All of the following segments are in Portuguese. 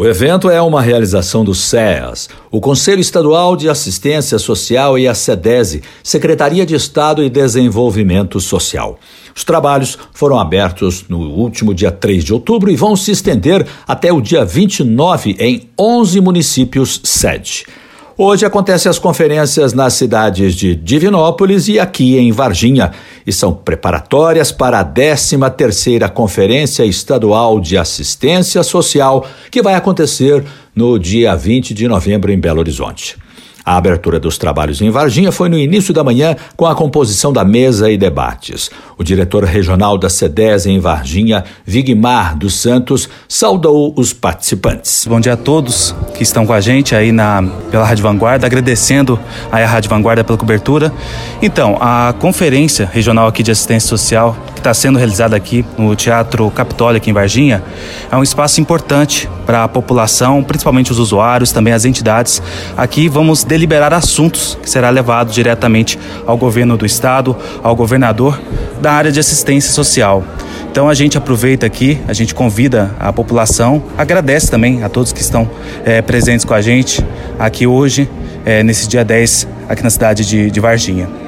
O evento é uma realização do SEAS, o Conselho Estadual de Assistência Social e a SEDESE, Secretaria de Estado e Desenvolvimento Social. Os trabalhos foram abertos no último dia 3 de outubro e vão se estender até o dia 29 em 11 municípios sede. Hoje acontecem as conferências nas cidades de Divinópolis e aqui em Varginha, e são preparatórias para a 13ª Conferência Estadual de Assistência Social, que vai acontecer no dia 20 de novembro em Belo Horizonte. A abertura dos trabalhos em Varginha foi no início da manhã com a composição da mesa e debates. O diretor regional da CEDES em Varginha, Vigmar dos Santos, saudou os participantes. Bom dia a todos que estão com a gente aí na, pela Rádio Vanguarda, agradecendo a Rádio Vanguarda pela cobertura. Então, a conferência regional aqui de assistência social, está sendo realizada aqui no Teatro Capitólio, aqui em Varginha, é um espaço importante para a população, principalmente os usuários, também as entidades. Aqui vamos deliberar assuntos que será levado diretamente ao governo do estado, ao governador da área de assistência social. Então a gente aproveita aqui, a gente convida a população, agradece também a todos que estão é, presentes com a gente aqui hoje, é, nesse dia 10, aqui na cidade de, de Varginha.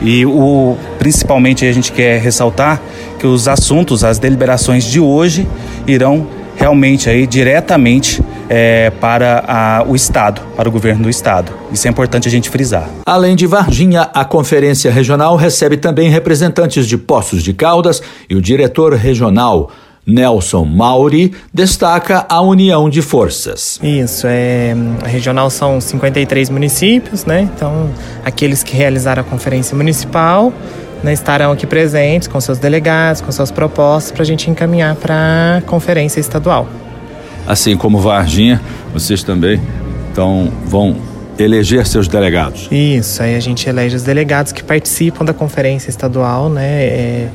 E o, principalmente a gente quer ressaltar que os assuntos, as deliberações de hoje irão realmente aí diretamente é, para a, o Estado, para o governo do Estado. Isso é importante a gente frisar. Além de Varginha, a Conferência Regional recebe também representantes de Poços de Caldas e o diretor regional. Nelson Mauri destaca a união de forças. Isso, é, a regional são 53 municípios, né? Então, aqueles que realizaram a conferência municipal né, estarão aqui presentes com seus delegados, com suas propostas, para a gente encaminhar para a conferência estadual. Assim como Varginha, vocês também então, vão eleger seus delegados. Isso, aí a gente elege os delegados que participam da conferência estadual, né? É,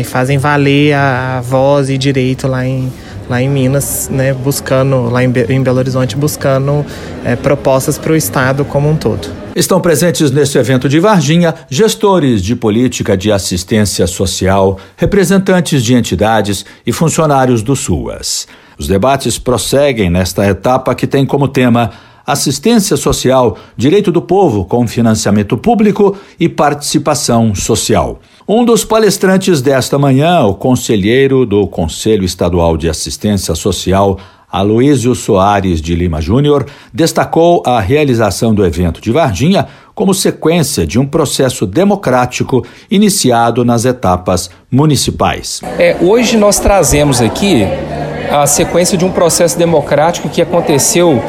e fazem valer a, a voz e direito lá em, lá em Minas, né, buscando, lá em, em Belo Horizonte, buscando é, propostas para o Estado como um todo. Estão presentes neste evento de Varginha gestores de política de assistência social, representantes de entidades e funcionários do SUAS. Os debates prosseguem nesta etapa que tem como tema assistência social, direito do povo com financiamento público e participação social. Um dos palestrantes desta manhã, o conselheiro do Conselho Estadual de Assistência Social, Aloísio Soares de Lima Júnior destacou a realização do evento de Varginha como sequência de um processo democrático iniciado nas etapas municipais. É, hoje nós trazemos aqui a sequência de um processo democrático que aconteceu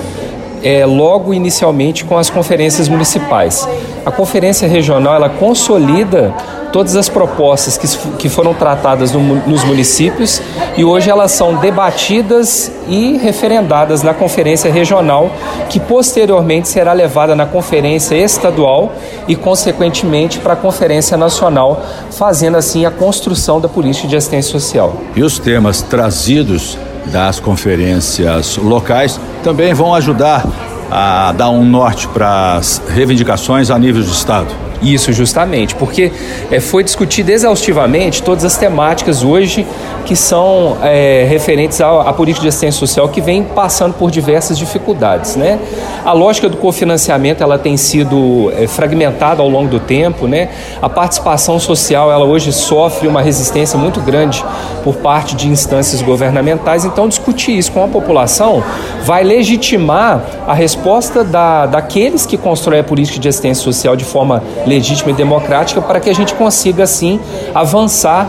é, logo inicialmente com as conferências municipais. A conferência regional ela consolida todas as propostas que, que foram tratadas no, nos municípios e hoje elas são debatidas e referendadas na conferência regional, que posteriormente será levada na conferência estadual e, consequentemente, para a conferência nacional, fazendo assim a construção da política de assistência social. E os temas trazidos das conferências locais também vão ajudar a dar um norte para as reivindicações a nível do Estado. Isso, justamente, porque é, foi discutido exaustivamente todas as temáticas hoje que são é, referentes à, à, política de assistência social que vem passando por diversas dificuldades. Né? A lógica do cofinanciamento ela tem sido é, fragmentada ao longo do tempo. Né? A participação social ela hoje sofre uma resistência muito grande por parte de instâncias governamentais. Então, discutir isso com a população vai legitimar a resposta da, daqueles que constroem a política de assistência social de forma legítima e democrática para que a gente consiga, assim, avançar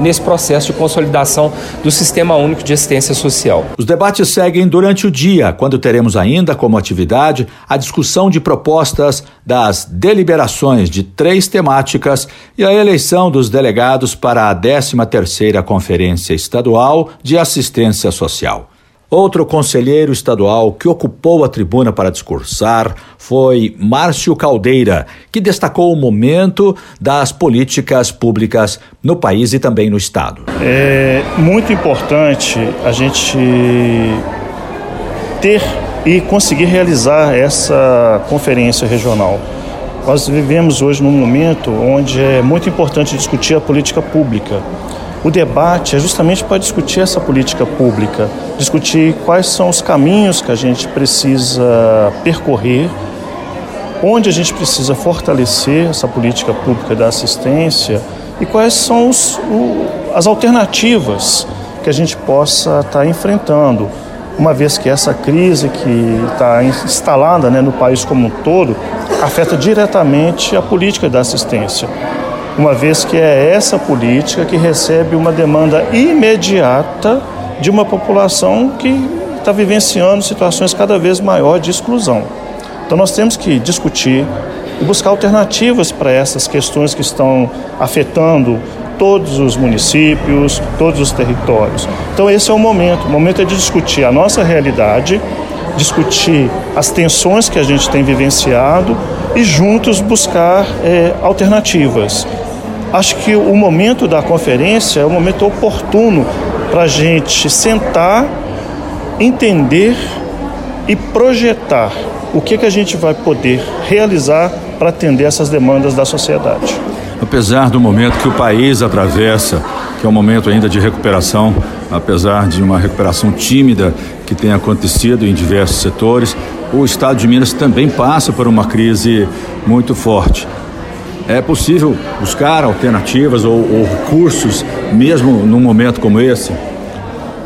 nesse processo de consolidação do Sistema Único de Assistência Social. Os debates seguem durante o dia, quando teremos ainda como atividade a discussão de propostas das deliberações de três temáticas e a eleição dos delegados para a 13ª Conferência Estadual de Assistência Social. Outro conselheiro estadual que ocupou a tribuna para discursar foi Márcio Caldeira, que destacou o momento das políticas públicas no país e também no estado. É muito importante a gente ter e conseguir realizar essa conferência regional. Nós vivemos hoje num momento onde é muito importante discutir a política pública o debate é justamente para discutir essa política pública, discutir quais são os caminhos que a gente precisa percorrer, onde a gente precisa fortalecer essa política pública da assistência e quais são os, o, as alternativas que a gente possa estar tá enfrentando, uma vez que essa crise que está instalada né, no país como um todo afeta diretamente a política da assistência uma vez que é essa política que recebe uma demanda imediata de uma população que está vivenciando situações cada vez maiores de exclusão. Então nós temos que discutir e buscar alternativas para essas questões que estão afetando todos os municípios, todos os territórios. Então esse é o momento, o momento é de discutir a nossa realidade, discutir as tensões que a gente tem vivenciado e juntos buscar é, alternativas. Acho que o momento da conferência é o momento oportuno para a gente sentar, entender e projetar o que, que a gente vai poder realizar para atender essas demandas da sociedade. Apesar do momento que o país atravessa, que é um momento ainda de recuperação, apesar de uma recuperação tímida que tem acontecido em diversos setores, o estado de Minas também passa por uma crise muito forte. É possível buscar alternativas ou, ou recursos mesmo num momento como esse?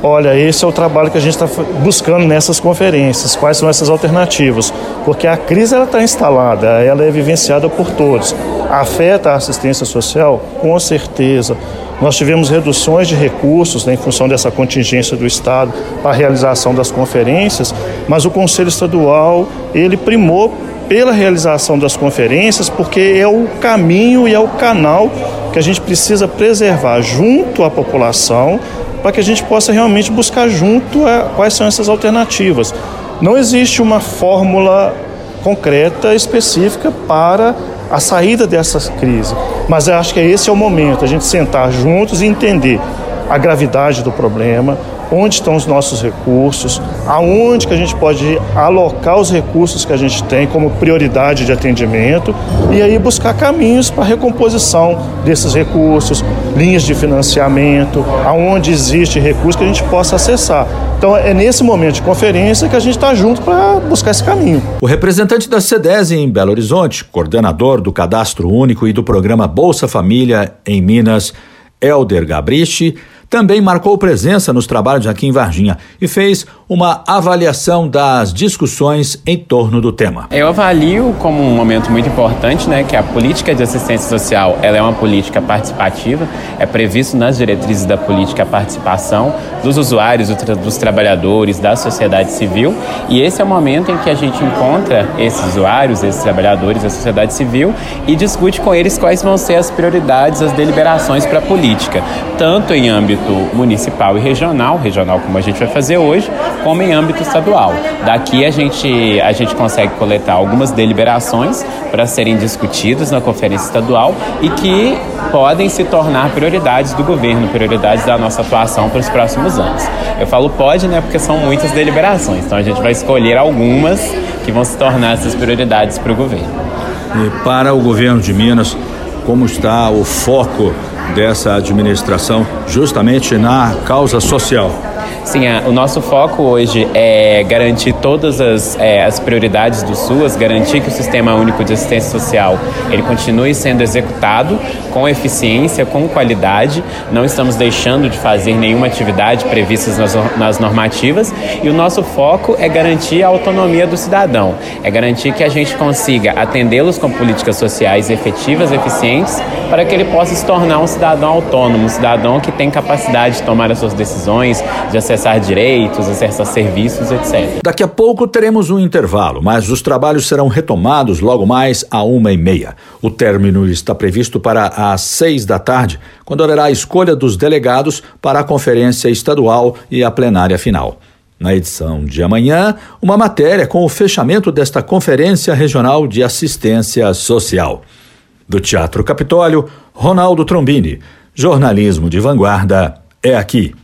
Olha, esse é o trabalho que a gente está buscando nessas conferências. Quais são essas alternativas? Porque a crise ela está instalada, ela é vivenciada por todos. Afeta a assistência social, com certeza. Nós tivemos reduções de recursos né, em função dessa contingência do Estado para a realização das conferências, mas o Conselho Estadual ele primou pela realização das conferências, porque é o caminho e é o canal que a gente precisa preservar junto à população para que a gente possa realmente buscar junto a quais são essas alternativas. Não existe uma fórmula concreta específica para a saída dessa crise, mas eu acho que esse é o momento, a gente sentar juntos e entender a gravidade do problema, onde estão os nossos recursos, aonde que a gente pode alocar os recursos que a gente tem como prioridade de atendimento e aí buscar caminhos para recomposição desses recursos, linhas de financiamento, aonde existe recurso que a gente possa acessar. Então é nesse momento de conferência que a gente está junto para buscar esse caminho. O representante da CEDES em Belo Horizonte, coordenador do Cadastro Único e do programa Bolsa Família em Minas, Elder Gabrichi, também marcou presença nos trabalhos aqui em Varginha e fez uma avaliação das discussões em torno do tema. Eu avalio como um momento muito importante, né, que a política de assistência social, ela é uma política participativa, é previsto nas diretrizes da política a participação dos usuários, dos trabalhadores, da sociedade civil, e esse é o momento em que a gente encontra esses usuários, esses trabalhadores da sociedade civil e discute com eles quais vão ser as prioridades, as deliberações para a política, tanto em âmbito âmbito municipal e regional, regional como a gente vai fazer hoje, como em âmbito estadual. Daqui a gente, a gente consegue coletar algumas deliberações para serem discutidas na conferência estadual e que podem se tornar prioridades do governo, prioridades da nossa atuação para os próximos anos. Eu falo pode, né, porque são muitas deliberações, então a gente vai escolher algumas que vão se tornar essas prioridades para o governo. E para o governo de Minas, como está o foco dessa administração justamente na causa social. Sim, a, o nosso foco hoje é garantir todas as, é, as prioridades do SUAS, garantir que o Sistema Único de Assistência Social ele continue sendo executado com eficiência, com qualidade. Não estamos deixando de fazer nenhuma atividade prevista nas, nas normativas e o nosso foco é garantir a autonomia do cidadão, é garantir que a gente consiga atendê-los com políticas sociais efetivas, eficientes, para que ele possa se tornar um cidadão autônomo, um cidadão que tem capacidade de tomar as suas decisões, de acessar direitos, acessar serviços, etc. Daqui a pouco teremos um intervalo, mas os trabalhos serão retomados logo mais a uma e meia. O término está previsto para às seis da tarde, quando haverá a escolha dos delegados para a conferência estadual e a plenária final. Na edição de amanhã, uma matéria com o fechamento desta Conferência Regional de Assistência Social. Do Teatro Capitólio, Ronaldo Trombini. Jornalismo de vanguarda é aqui.